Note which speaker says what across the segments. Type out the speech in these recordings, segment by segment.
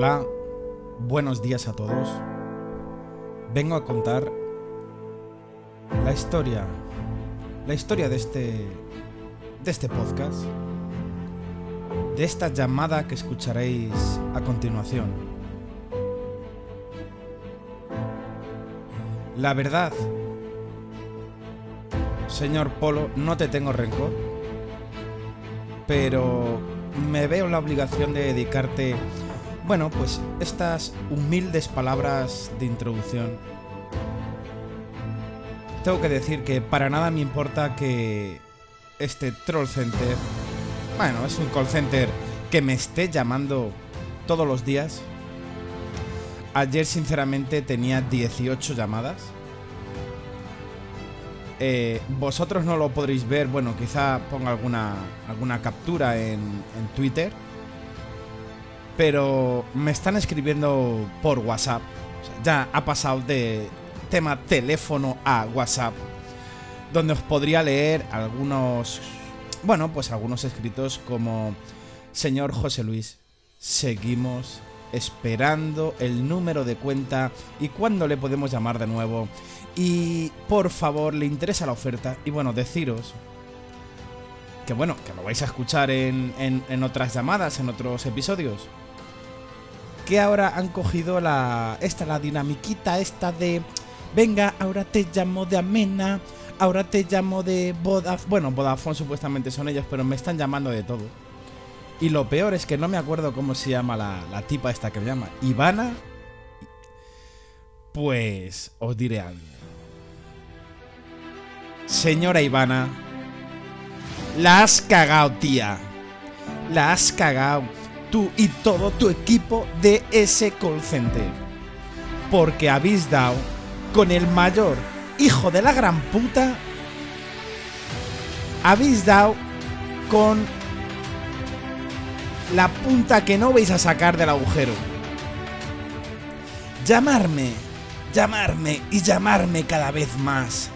Speaker 1: Hola, buenos días a todos. Vengo a contar la historia, la historia de este, de este podcast, de esta llamada que escucharéis a continuación. La verdad, señor Polo, no te tengo rencor, pero me veo la obligación de dedicarte bueno, pues estas humildes palabras de introducción. Tengo que decir que para nada me importa que este troll center, bueno, es un call center que me esté llamando todos los días. Ayer sinceramente tenía 18 llamadas. Eh, vosotros no lo podréis ver, bueno, quizá ponga alguna, alguna captura en, en Twitter pero me están escribiendo por WhatsApp. ya ha pasado de tema teléfono a WhatsApp, donde os podría leer algunos, bueno, pues algunos escritos como, señor José Luis, seguimos esperando el número de cuenta y cuándo le podemos llamar de nuevo. Y por favor, le interesa la oferta. Y bueno, deciros que bueno, que lo vais a escuchar en, en otras llamadas, en otros episodios que ahora han cogido la esta la dinamiquita esta de venga, ahora te llamo de Amena, ahora te llamo de Vodafone, bueno, Vodafone supuestamente son ellos, pero me están llamando de todo. Y lo peor es que no me acuerdo cómo se llama la, la tipa esta que me llama. Ivana. Pues os diré algo. Señora Ivana, la has cagado, tía. La has cagado tú y todo tu equipo de ese call center. Porque habéis dado con el mayor hijo de la gran puta. Habéis dado con la punta que no vais a sacar del agujero. Llamarme, llamarme y llamarme cada vez más.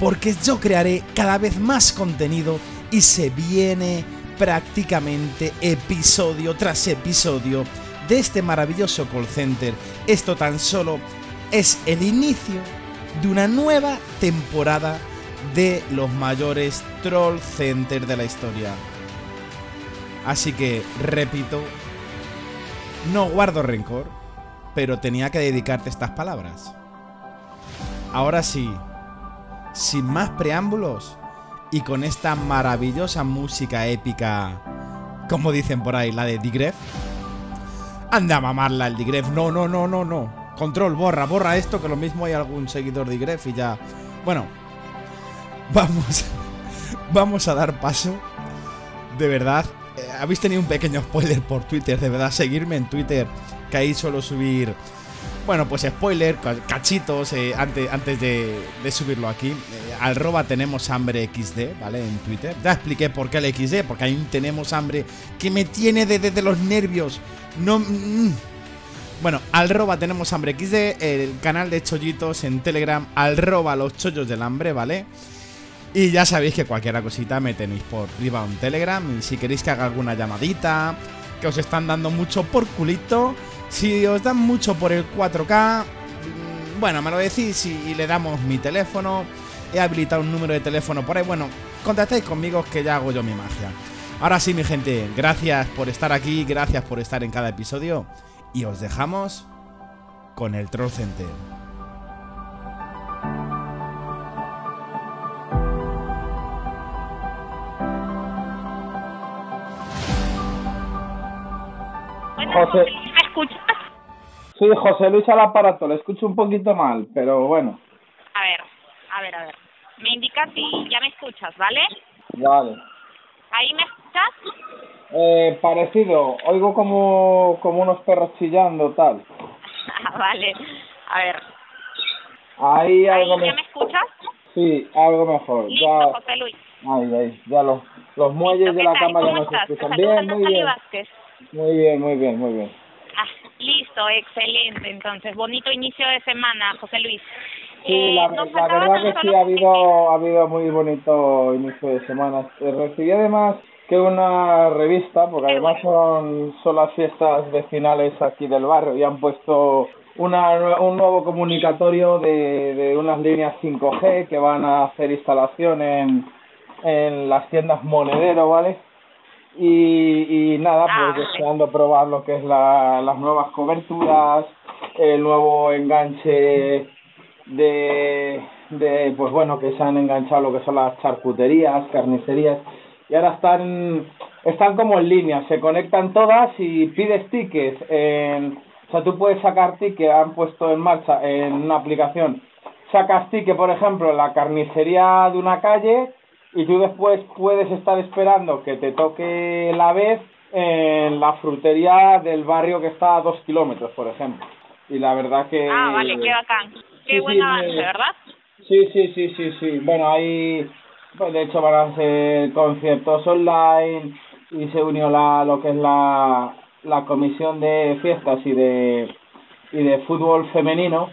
Speaker 1: Porque yo crearé cada vez más contenido y se viene prácticamente episodio tras episodio de este maravilloso call center. Esto tan solo es el inicio de una nueva temporada de los mayores troll center de la historia. Así que, repito, no guardo rencor, pero tenía que dedicarte estas palabras. Ahora sí, sin más preámbulos, y con esta maravillosa música épica, como dicen por ahí, la de Digref. Anda a mamarla el Digref. No, no, no, no, no. Control, borra, borra esto, que lo mismo hay algún seguidor de Digref y ya. Bueno, vamos, vamos a dar paso. De verdad, eh, habéis tenido un pequeño spoiler por Twitter. De verdad, seguirme en Twitter, que ahí suelo subir bueno, pues spoiler, cachitos, eh, antes, antes de, subirlo aquí. Eh, al roba tenemos hambre XD, ¿vale? En Twitter. Ya expliqué por qué el XD, porque ahí tenemos hambre que me tiene desde los nervios. No. Mm. Bueno, al roba tenemos hambre XD, el canal de chollitos en Telegram, al roba los chollos del hambre, ¿vale? Y ya sabéis que cualquier cosita me tenéis por privado en Telegram. Y si queréis que haga alguna llamadita, que os están dando mucho por culito si os dan mucho por el 4K, mm, bueno, me lo decís y le damos mi teléfono. He habilitado un número de teléfono por ahí. Bueno, contactáis conmigo que ya hago yo mi magia. Ahora sí, mi gente, gracias por estar aquí, gracias por estar en cada episodio. Y os dejamos con el Troll Center.
Speaker 2: José, Sí, José Luis al aparato, le escucho un poquito mal, pero bueno.
Speaker 3: A ver, a ver, a ver. Me indicas si ya me escuchas, ¿vale?
Speaker 2: Vale.
Speaker 3: ¿Ahí me escuchas?
Speaker 2: Eh, parecido, oigo como, como unos perros chillando, tal.
Speaker 3: Ah, vale, a ver.
Speaker 2: Ahí algo
Speaker 3: ¿Ahí ya me escuchas?
Speaker 2: Sí, algo mejor.
Speaker 3: Listo,
Speaker 2: ya...
Speaker 3: José Luis.
Speaker 2: Ahí, ahí, ya los, los muelles de la cama ya nos escuchan. Bien, muy bien. Muy bien, muy bien, muy bien.
Speaker 3: Excelente. Entonces, bonito inicio de semana, José Luis.
Speaker 2: Sí, la, eh, verdad que sí, ha habido, ha habido muy bonito inicio de semana. Eh, recibí además
Speaker 1: que una revista, porque además son, son las fiestas vecinales aquí del barrio y han puesto una, un nuevo comunicatorio de, de unas líneas 5G que van a hacer instalación en, en las tiendas Monedero, ¿vale? Y, y nada,
Speaker 3: Ah,
Speaker 1: pues deseando probar lo que es la, las nuevas coberturas, el nuevo enganche de, de, pues bueno, que se han enganchado lo que son las charcuterías, carnicerías, y ahora están, están como en línea, se conectan todas y pides tickets en, o sea, tú puedes sacar ticket, han puesto en marcha en una aplicación, sacas ticket, por ejemplo, en la carnicería de una calle, y tú después puedes estar esperando que te toque la vez en la frutería del barrio que está a dos kilómetros, por ejemplo. Y la verdad que...
Speaker 3: Ah, vale, qué bacán. Qué
Speaker 1: sí,
Speaker 3: buen
Speaker 1: sí,
Speaker 3: avance,
Speaker 1: me-
Speaker 3: ¿verdad?
Speaker 1: Sí, sí, sí, sí, sí. Bueno, ahí, pues de hecho van a hacer conciertos online y se unió la, lo que es la, la comisión de fiestas y de, y de fútbol femenino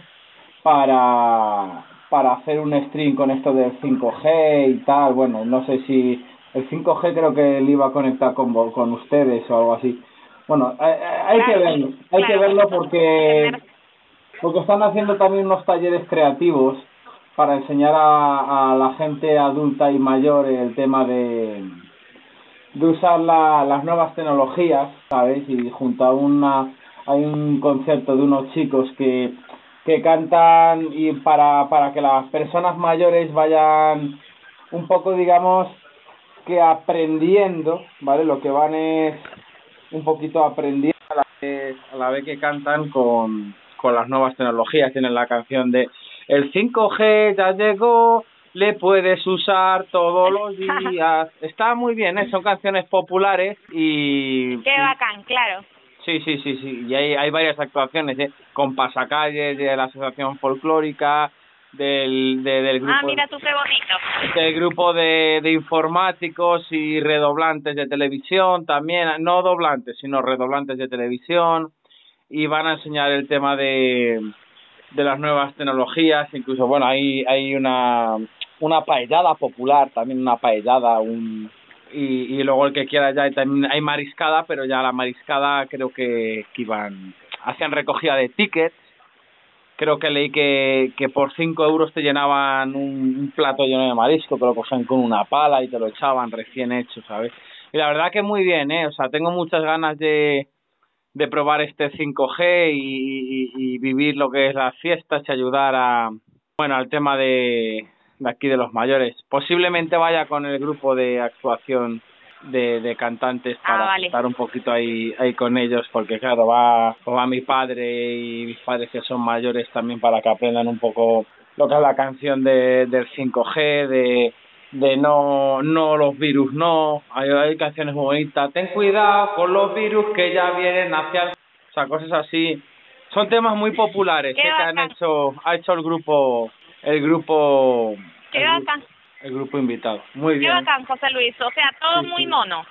Speaker 1: para, para hacer un stream con esto del 5G y tal. Bueno, no sé si el 5G creo que él iba a conectar con, con ustedes o algo así. Bueno, hay, hay que verlo, hay que verlo
Speaker 3: porque
Speaker 1: porque están haciendo también unos talleres creativos para enseñar a, a la gente adulta y mayor el tema de, de usar la, las nuevas tecnologías, ¿sabes? Y junto a una hay un concierto de unos chicos que que cantan y para para que las personas mayores vayan un poco digamos que aprendiendo, ¿vale? Lo que van es un poquito aprendiendo a la vez, a la vez que cantan con, con las nuevas tecnologías. Tienen la canción de El 5G ya llegó, le puedes usar todos los días. Está muy bien, ¿eh? son canciones populares y...
Speaker 3: Qué bacán, claro.
Speaker 1: Sí, sí, sí, sí. Y hay, hay varias actuaciones, ¿eh? Con pasacalles de la Asociación Folclórica, del, de- del grupo
Speaker 3: Ah, mira tú qué bonito.
Speaker 1: del grupo de, de informáticos y redoblantes de televisión también, no doblantes, sino redoblantes de televisión, y van a enseñar el tema de, de las nuevas tecnologías, incluso, bueno, hay, hay una, una paellada popular, también una paellada, un, y, y luego el que quiera ya, también hay mariscada, pero ya la mariscada creo que, que iban, hacían recogida de tickets, creo que leí que, que por 5 euros te llenaban un, un plato lleno de marisco, te lo cogían con una pala y te lo echaban recién hecho, ¿sabes? Y la verdad que muy bien, ¿eh? O sea, tengo muchas ganas de, de probar este 5G y, y, y vivir lo que es las fiestas y ayudar a, bueno, al tema de, de aquí de los mayores. Posiblemente vaya con el grupo de actuación de, de cantantes
Speaker 3: Ah,
Speaker 1: para
Speaker 3: vale.
Speaker 1: estar un poquito ahí ahí con ellos porque claro va va mi padre y mis padres que son mayores también para que aprendan un poco lo que es la canción de del 5G de de no no los virus no hay, hay canciones muy bonitas ten cuidado con los virus que ya vienen hacia el... o sea cosas así son temas muy populares ¿eh? que han hecho ha hecho el grupo el grupo
Speaker 3: Qué
Speaker 1: el, gru-
Speaker 3: bacán.
Speaker 1: el grupo invitado muy
Speaker 3: Qué
Speaker 1: bien
Speaker 3: bacán, José Luis. O sea, todo
Speaker 1: Sí,
Speaker 3: muy
Speaker 1: sí.
Speaker 3: mono.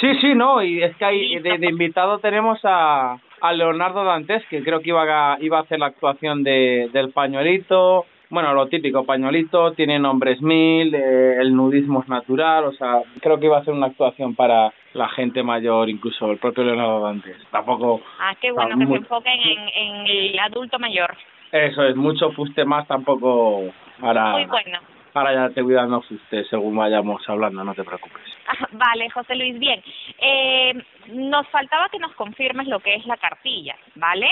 Speaker 1: Sí, sí, no, y es que hay, de, de invitado tenemos a, a Leonardo Dantes, que creo que iba a, iba a hacer la actuación de, del pañuelito, bueno, lo típico, pañuelito, tiene nombres mil, eh, el nudismo es natural, o sea, creo que iba a hacer una actuación para la gente mayor, incluso el propio Leonardo Dantes. Tampoco,
Speaker 3: Ah, qué bueno que
Speaker 1: muy-
Speaker 3: se enfoquen en, en el adulto mayor.
Speaker 1: Eso es, mucho fuste más tampoco para,
Speaker 3: Muy bueno.
Speaker 1: para ya te dando fuste según vayamos hablando, no te preocupes.
Speaker 3: Ah, Vale, José Luis, bien. Eh, nos faltaba que nos confirmes lo que es la cartilla, ¿vale?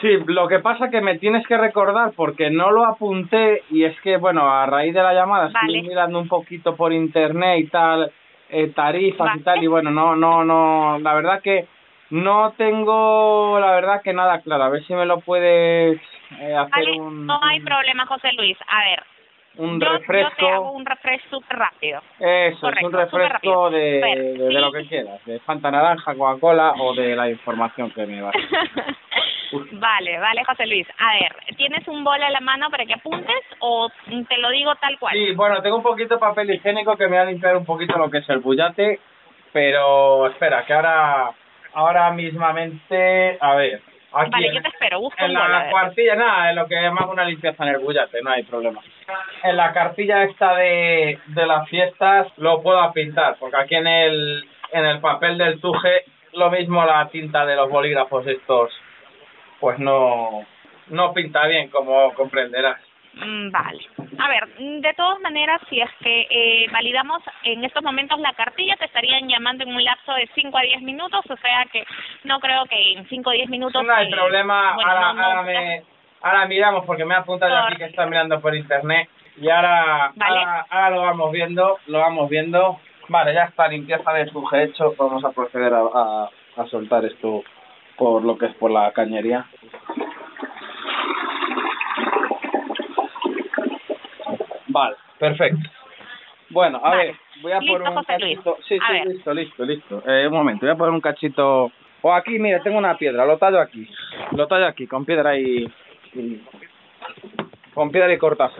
Speaker 1: Sí, lo que pasa que me tienes que recordar porque no lo apunté y es que, bueno, a raíz de la llamada
Speaker 3: Vale.
Speaker 1: estoy mirando un poquito por internet y tal, eh, tarifas
Speaker 3: Vale.
Speaker 1: y tal, y bueno, no, no, no, la verdad que no tengo, la verdad que nada claro, a ver si me lo puedes eh, hacer
Speaker 3: Vale,
Speaker 1: un,
Speaker 3: no hay problema, José Luis. A ver,
Speaker 1: un
Speaker 3: yo, yo
Speaker 1: refresco.
Speaker 3: te hago un refresco súper rápido.
Speaker 1: Eso,
Speaker 3: Correcto,
Speaker 1: es un refresco de, de, de
Speaker 3: sí.
Speaker 1: lo que quieras, de Fanta Naranja, Coca-Cola o de la información que me vas.
Speaker 3: vale, vale, José Luis. A ver, ¿tienes un bol a la mano para que apuntes o te lo digo tal cual?
Speaker 1: Sí, bueno, tengo un poquito de papel higiénico que me va a limpiar un poquito lo que es el bullate, pero espera, que ahora, ahora mismamente, a ver, aquí
Speaker 3: Vale,
Speaker 1: en,
Speaker 3: yo te espero,
Speaker 1: en la cuartilla, nada, en lo que más una limpieza en el bullate, no hay problema. En la cartilla esta de, de las fiestas lo puedo pintar, porque aquí en el en el papel del tuje, lo mismo la tinta de los bolígrafos estos, pues no, no pinta bien, como comprenderás.
Speaker 3: Mm, Vale. A ver, de todas maneras, si es que eh, validamos en estos momentos la cartilla, te estarían llamando en un lapso de 5 a 10 minutos, o sea que no creo que en 5 o 10 minutos...
Speaker 1: No hay
Speaker 3: eh,
Speaker 1: problema,
Speaker 3: bueno,
Speaker 1: ahora,
Speaker 3: no- no-
Speaker 1: ahora, me, ahora miramos porque me ha apuntado
Speaker 3: Por-
Speaker 1: aquí que está mirando por internet y ahora,
Speaker 3: Vale.
Speaker 1: ahora, ahora lo vamos viendo, lo vamos viendo. Vale, ya está, limpieza de suje hecho, vamos a proceder a, a, a soltar esto por lo que es por la cañería. Vale, perfecto. Bueno, a
Speaker 3: Vale.
Speaker 1: ver, voy a poner un cachito. Sí,
Speaker 3: A
Speaker 1: sí,
Speaker 3: ver.
Speaker 1: listo, listo, listo. Eh, un momento, voy a poner un cachito. O aquí, mire, tengo una piedra, lo tallo aquí. Lo tallo aquí, con piedra y. y- con piedra y está,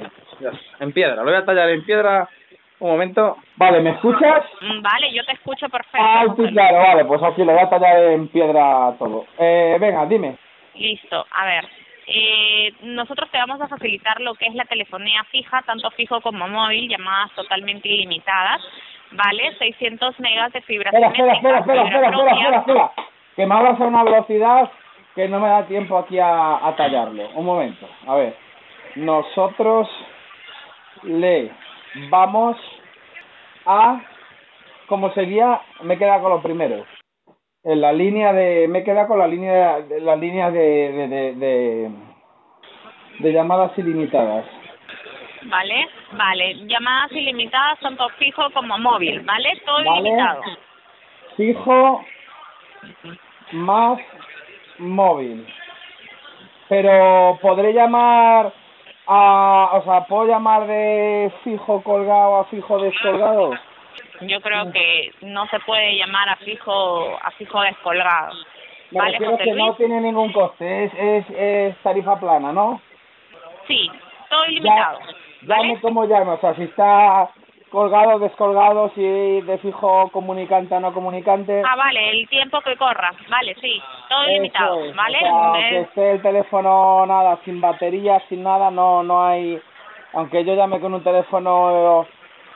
Speaker 1: En piedra, lo voy a tallar en piedra. Un momento. Vale, ¿me escuchas?
Speaker 3: Mm, Vale, yo te escucho perfecto.
Speaker 1: Ah, sí, claro, vale, pues aquí lo voy a tallar en piedra todo. Eh, venga, dime.
Speaker 3: Listo, a ver. Eh, nosotros te vamos a facilitar lo que es la telefonía fija, tanto fijo como móvil, llamadas totalmente ilimitadas, ¿vale? 600 megas de fibra
Speaker 1: Espera, espera, espera, espera, espera, espera, espera, espera. Que me hablas a una velocidad que no me da tiempo aquí a, a tallarlo. Un momento, a ver. Nosotros le vamos a... Como seguía, me queda con lo primero. En la línea de... Me queda con la línea de, la línea de, de, de, de, de llamadas ilimitadas.
Speaker 3: ¿Vale? Vale, llamadas ilimitadas, tanto fijo como móvil, ¿vale? Todo
Speaker 1: Vale.
Speaker 3: ilimitado.
Speaker 1: fijo más móvil. Pero podré llamar a, o sea, puedo llamar de fijo colgado a fijo descolgado.
Speaker 3: Yo creo que no se puede llamar a fijo a fijo descolgado.
Speaker 1: Me
Speaker 3: ¿Vale, José
Speaker 1: que no tiene ningún coste, es, es, es tarifa plana, ¿no?
Speaker 3: Sí, todo ilimitado.
Speaker 1: Ya, como llame, o sea, si está colgado, descolgado, si de fijo comunicante a no comunicante.
Speaker 3: Ah, vale, el tiempo que corra. Vale, sí, todo
Speaker 1: Eso
Speaker 3: ilimitado,
Speaker 1: es,
Speaker 3: ¿vale?
Speaker 1: o sea, que esté el teléfono nada, sin batería, sin nada, no no hay... Aunque yo llame con un teléfono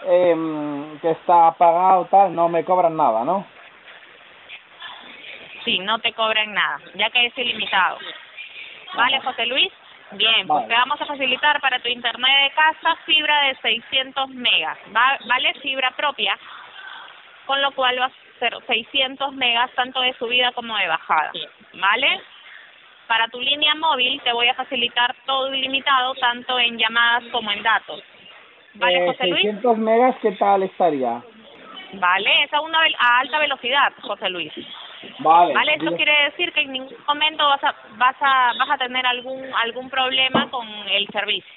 Speaker 1: em, que está apagado, tal, no me cobran nada, ¿no?
Speaker 3: Sí, no te cobran nada, ya que es ilimitado. ¿Vale, José Luis? Bien, pues
Speaker 1: Vale.
Speaker 3: te vamos a facilitar para tu internet de casa fibra de 600 megas, ¿va- ¿vale? Fibra propia, con lo cual va a ser 600 megas tanto de subida como de bajada, ¿vale? Para tu línea móvil te voy a facilitar todo ilimitado, tanto en llamadas como en datos. ¿Vale,
Speaker 1: Eh,
Speaker 3: José Luis?
Speaker 1: 600 megas, ¿qué tal estaría?
Speaker 3: Vale, es a, una, a alta velocidad, José Luis.
Speaker 1: Vale.
Speaker 3: Vale, eso quiere decir que en ningún momento vas a vas a vas a tener algún algún problema con el servicio,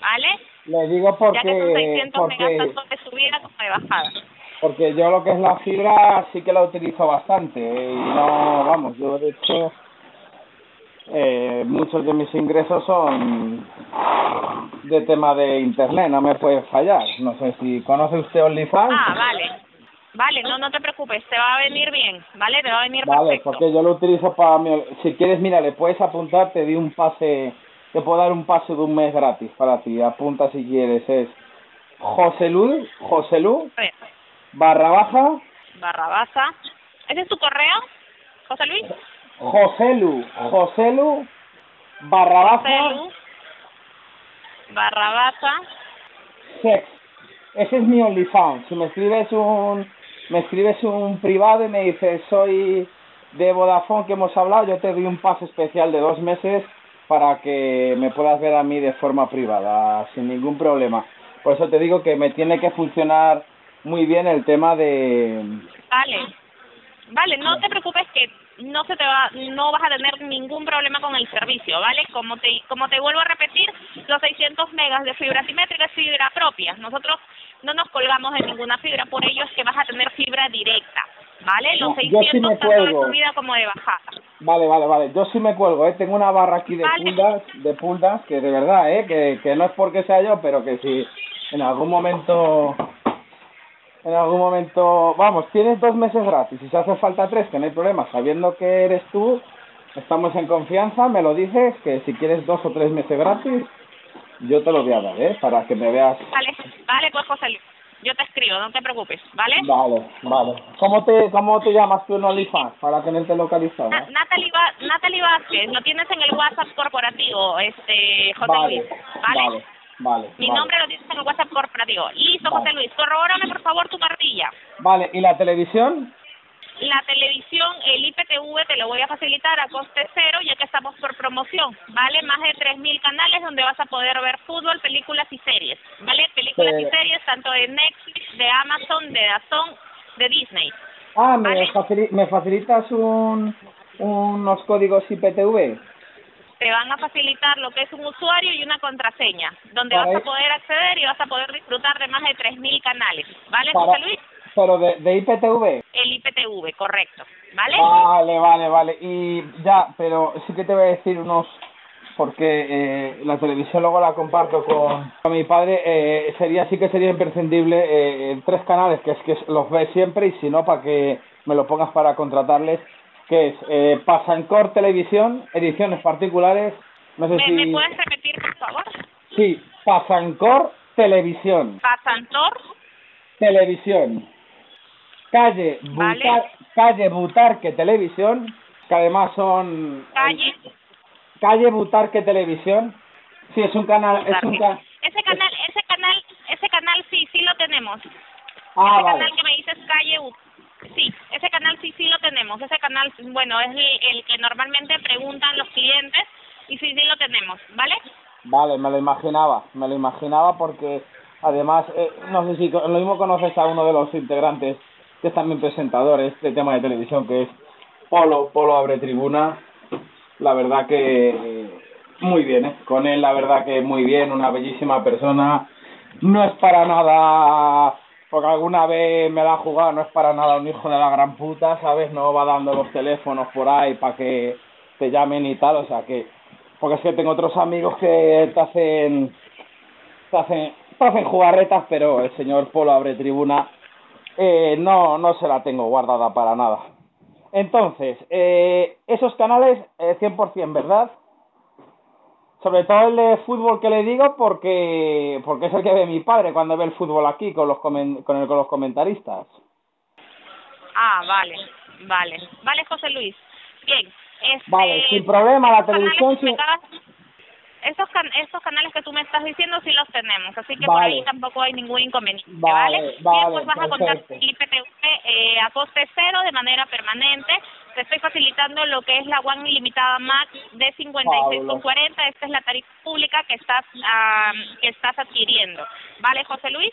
Speaker 3: ¿vale?
Speaker 1: Le digo
Speaker 3: Ya que son
Speaker 1: porque,
Speaker 3: 600 megas
Speaker 1: porque,
Speaker 3: tanto de subida como de bajada.
Speaker 1: porque yo lo que es la fibra sí que la utilizo bastante eh, y no, vamos, yo de hecho eh, muchos de mis ingresos son de tema de internet, no me puede fallar. No sé si conoce usted OnlyFans.
Speaker 3: Ah, vale. Vale, no no te preocupes, te va a venir bien, ¿vale? Te va a venir
Speaker 1: Vale,
Speaker 3: perfecto.
Speaker 1: porque yo lo utilizo para mi... Si quieres, mira, le puedes apuntar, te di un pase, te puedo dar un pase de un mes gratis para ti. Apunta si quieres, es
Speaker 3: A ver,
Speaker 1: barra baja,
Speaker 3: barra baja. ¿Ese es tu correo, José Luis?
Speaker 1: Joselu, Joselu, barra baja,
Speaker 3: Celu, barra baja.
Speaker 1: sex. Ese es mi OnlyFans. Si me escribes un, me escribes un privado y me dices soy de Vodafone que hemos hablado, yo te doy un pase especial de dos meses para que me puedas ver a mí de forma privada, sin ningún problema. Por eso te digo que me tiene que funcionar muy bien el tema de...
Speaker 3: Vale. Vale, no te preocupes que no se te va no vas a tener ningún problema con el servicio, ¿vale? Como te como te vuelvo a repetir, los 600 megas de fibra simétrica es fibra propia. Nosotros no nos colgamos de ninguna fibra, por ello es que vas a tener fibra directa, ¿vale? Los
Speaker 1: No, yo sí
Speaker 3: 600
Speaker 1: me
Speaker 3: tanto de subida como de bajada.
Speaker 1: Vale, vale, vale. Yo sí me cuelgo, ¿eh? Tengo una barra aquí de
Speaker 3: Vale.
Speaker 1: puldas, de puldas, que de verdad, ¿eh? Que, que no es porque sea yo, pero que si en algún momento... En algún momento... Vamos, tienes dos meses gratis. Si se hace falta tres, que no hay problema. Sabiendo que eres tú, estamos en confianza, me lo dices, que si quieres dos o tres meses gratis, yo te lo voy a dar, ¿eh? Para que me veas...
Speaker 3: Vale, vale, pues José Luis. Yo te escribo, no te preocupes, ¿vale?
Speaker 1: Vale, vale. ¿Cómo te, cómo te llamas tú en OnlyFans para tenerte localizado?
Speaker 3: Na- Natalie, Vázquez, lo tienes en el WhatsApp corporativo, este, José
Speaker 1: Vale,
Speaker 3: Luis, ¿vale?
Speaker 1: vale, vale.
Speaker 3: Mi
Speaker 1: vale.
Speaker 3: nombre lo tienes en el WhatsApp corporativo. Listo,
Speaker 1: Vale.
Speaker 3: José Luis, corrobórame por favor tu cartilla.
Speaker 1: Vale, ¿y la televisión?
Speaker 3: La televisión, el IPTV te lo voy a facilitar a coste cero ya que estamos por promoción, ¿vale? Más de 3.000 canales donde vas a poder ver fútbol, películas y series, ¿vale? Películas y series tanto de Netflix, de Amazon, de Dazón, de Disney.
Speaker 1: Ah, ¿me,
Speaker 3: Vale.
Speaker 1: facili- ¿me facilitas un, unos códigos IPTV?
Speaker 3: Te van a facilitar lo que es un usuario y una contraseña, donde
Speaker 1: Para
Speaker 3: vas a poder acceder y vas a poder disfrutar de más de 3.000 canales, ¿vale,
Speaker 1: Para-
Speaker 3: José Luis?
Speaker 1: Pero de, de IPTV.
Speaker 3: El IPTV, correcto, ¿vale?
Speaker 1: Vale, vale, vale. Y ya, pero sí que te voy a decir unos... Porque eh, la televisión luego la comparto con, con mi padre. Eh, sería sí que sería imprescindible eh, tres canales, que es que los ve siempre y si no, para que me lo pongas para contratarles. Que es eh, Pasancor Televisión, ediciones particulares. No sé
Speaker 3: ¿Me,
Speaker 1: si...
Speaker 3: ¿Me puedes repetir, por favor?
Speaker 1: Sí, Pasancor Televisión.
Speaker 3: Pasantor,
Speaker 1: Televisión. Calle
Speaker 3: Vale.
Speaker 1: Butar, calle Butarque Televisión, que además son
Speaker 3: calle...
Speaker 1: calle Butarque Televisión. Sí, es un canal, es un ca-
Speaker 3: Ese canal, ese canal, ese canal sí, sí lo tenemos.
Speaker 1: Ah,
Speaker 3: ese
Speaker 1: vale.
Speaker 3: canal que me dices calle U. Ese canal sí, sí lo tenemos. Ese canal, bueno, es el, que normalmente preguntan los clientes y sí, sí lo tenemos, ¿vale?
Speaker 1: Vale, me lo imaginaba, me lo imaginaba porque además, eh, no sé si lo mismo conoces a uno de los integrantes que es también presentador de este tema de televisión, que es Polo, Polo Abre Tribuna. La verdad que eh, muy bien, ¿eh? Con él la verdad que muy bien, una bellísima persona. No es para nada, porque alguna vez me la ha jugado, no es para nada un hijo de la gran puta, ¿sabes? No va dando los teléfonos por ahí para que te llamen y tal, o sea que porque es que tengo otros amigos que te hacen te hacen, te hacen jugarretas pero el señor Polo abre tribuna eh, no no se la tengo guardada para nada entonces eh, esos canales eh, 100% verdad sobre todo el de fútbol que le digo porque porque es el que ve mi padre cuando ve el fútbol aquí con los comen- con, el- con los comentaristas
Speaker 3: Ah, vale, vale. Vale, José Luis. Bien. Este,
Speaker 1: Vale, sin problema, la televisión
Speaker 3: Esos, can esos canales que tú me estás diciendo sí los tenemos, así que por ahí tampoco hay ningún inconveniente,
Speaker 1: Vale,
Speaker 3: ¿vale?
Speaker 1: vale,
Speaker 3: Bien, pues vas a contar IPTV eh, a coste cero de manera permanente. Te estoy facilitando lo que es la One Ilimitada Max de 56,40. Esta es la tarifa pública que estás que estás adquiriendo, ¿vale, José Luis?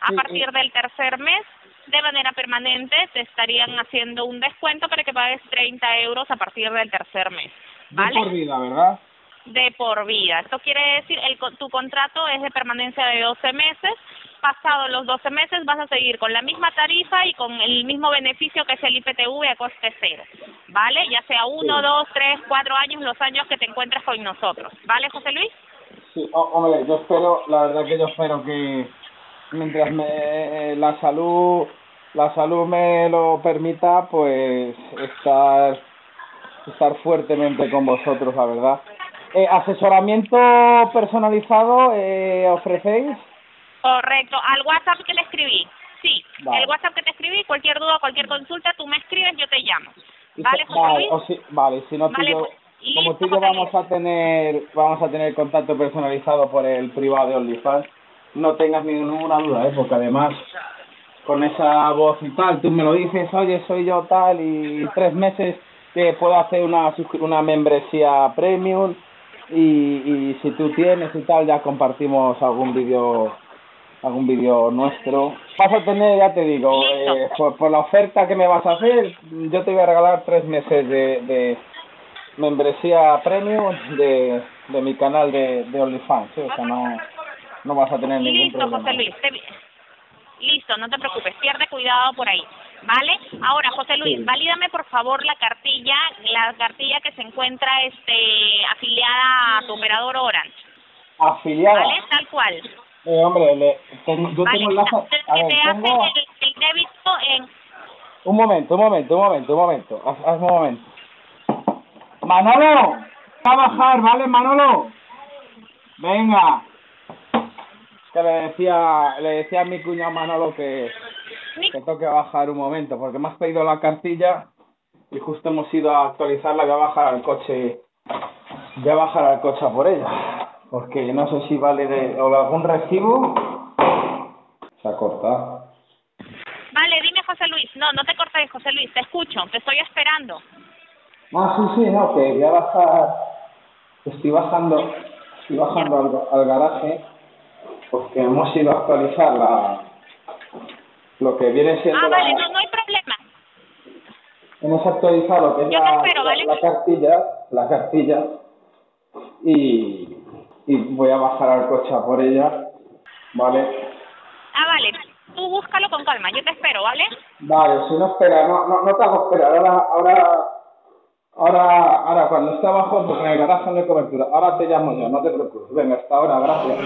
Speaker 3: A
Speaker 1: Sí,
Speaker 3: partir del tercer mes, de manera permanente, te estarían haciendo un descuento para que pagues 30 euros a partir del tercer mes,
Speaker 1: De
Speaker 3: ¿vale?
Speaker 1: por vida verdad
Speaker 3: de por vida. Esto quiere decir, el, tu contrato es de permanencia de 12 meses. Pasados los 12 meses vas a seguir con la misma tarifa y con el mismo beneficio que es el IPTV a coste cero. ¿Vale? Ya sea uno,
Speaker 1: Sí.
Speaker 3: dos, tres, cuatro años, los años que te encuentres con nosotros. ¿Vale, José Luis?
Speaker 1: Sí, ho- hombre, yo espero, la verdad que yo espero que mientras me, la salud la salud me lo permita, pues estar estar fuertemente con vosotros, la verdad. Eh, asesoramiento personalizado eh, ofrecéis.
Speaker 3: Correcto. Al WhatsApp que te escribí. Sí,
Speaker 1: Vale.
Speaker 3: el WhatsApp que te escribí, cualquier duda, cualquier consulta, tú me escribes, yo te llamo. ¿Vale, José
Speaker 1: vale,
Speaker 3: Luis?
Speaker 1: si, vale, si no tú
Speaker 3: Vale,
Speaker 1: yo-
Speaker 3: pues,
Speaker 1: como tú y yo
Speaker 3: José
Speaker 1: vamos a tener vamos a tener contacto personalizado por el privado de OnlyFans, no tengas ninguna duda, ¿eh? porque además con esa voz y tal, tú me lo dices, oye, soy yo tal, y tres meses te puedo hacer una una membresía premium y, y si tú tienes y tal, ya compartimos algún vídeo algún vídeo nuestro. Vas a tener, ya te digo, eh, por, por la oferta que me vas a hacer, yo te voy a regalar tres meses de, de membresía premium de, de mi canal de, de OnlyFans, ¿sí? o sea, no, no vas a tener ningún
Speaker 3: Listo,
Speaker 1: problema.
Speaker 3: José Luis. te- Listo, no te preocupes, pierde cuidado por ahí. ¿Vale? Ahora, José Luis,
Speaker 1: Sí.
Speaker 3: valídame por favor la cartilla, la cartilla que se encuentra este afiliada a tu operador Orange.
Speaker 1: Afiliada.
Speaker 3: ¿Vale? Tal cual.
Speaker 1: Eh, hombre, le, tengo- yo
Speaker 3: ¿Vale?
Speaker 1: tengo.
Speaker 3: Que
Speaker 1: A ver,
Speaker 3: te hacen
Speaker 1: tengo...
Speaker 3: el, el débito en...
Speaker 1: Un momento, un momento, un momento, un momento. Haz, haz un momento. Manolo, a bajar, ¿vale, Manolo? Venga. que le decía, le decía a mi cuñado Manolo que, que tengo que bajar un momento, porque me has pedido la cartilla y justo hemos ido a actualizarla, voy a bajar al coche, voy a bajar al coche a por ella, porque no sé si vale de, o algún recibo, se ha cortado.
Speaker 3: Vale, dime José Luis. No, no te cortes, José Luis, te escucho, te estoy esperando.
Speaker 1: Ah, sí, sí, no, que voy a bajar, estoy bajando, estoy bajando al, al garaje, porque hemos ido a actualizar la, lo que viene siendo
Speaker 3: Ah,
Speaker 1: la-
Speaker 3: vale, no, no hay problema.
Speaker 1: hemos actualizado lo que es
Speaker 3: Yo te
Speaker 1: la,
Speaker 3: espero,
Speaker 1: la-
Speaker 3: ¿vale?
Speaker 1: la cartilla, la cartilla, y, y voy a bajar al coche a por ella, ¿vale?
Speaker 3: Ah, vale. Tú búscalo con calma, yo te espero, ¿vale?
Speaker 1: Vale, si no espera, no, no, no te hago esperar, ahora, ahora, ahora, ahora cuando esté abajo, porque en el garaje no hay cobertura, ahora te llamo yo, no te preocupes, venga, hasta ahora, gracias.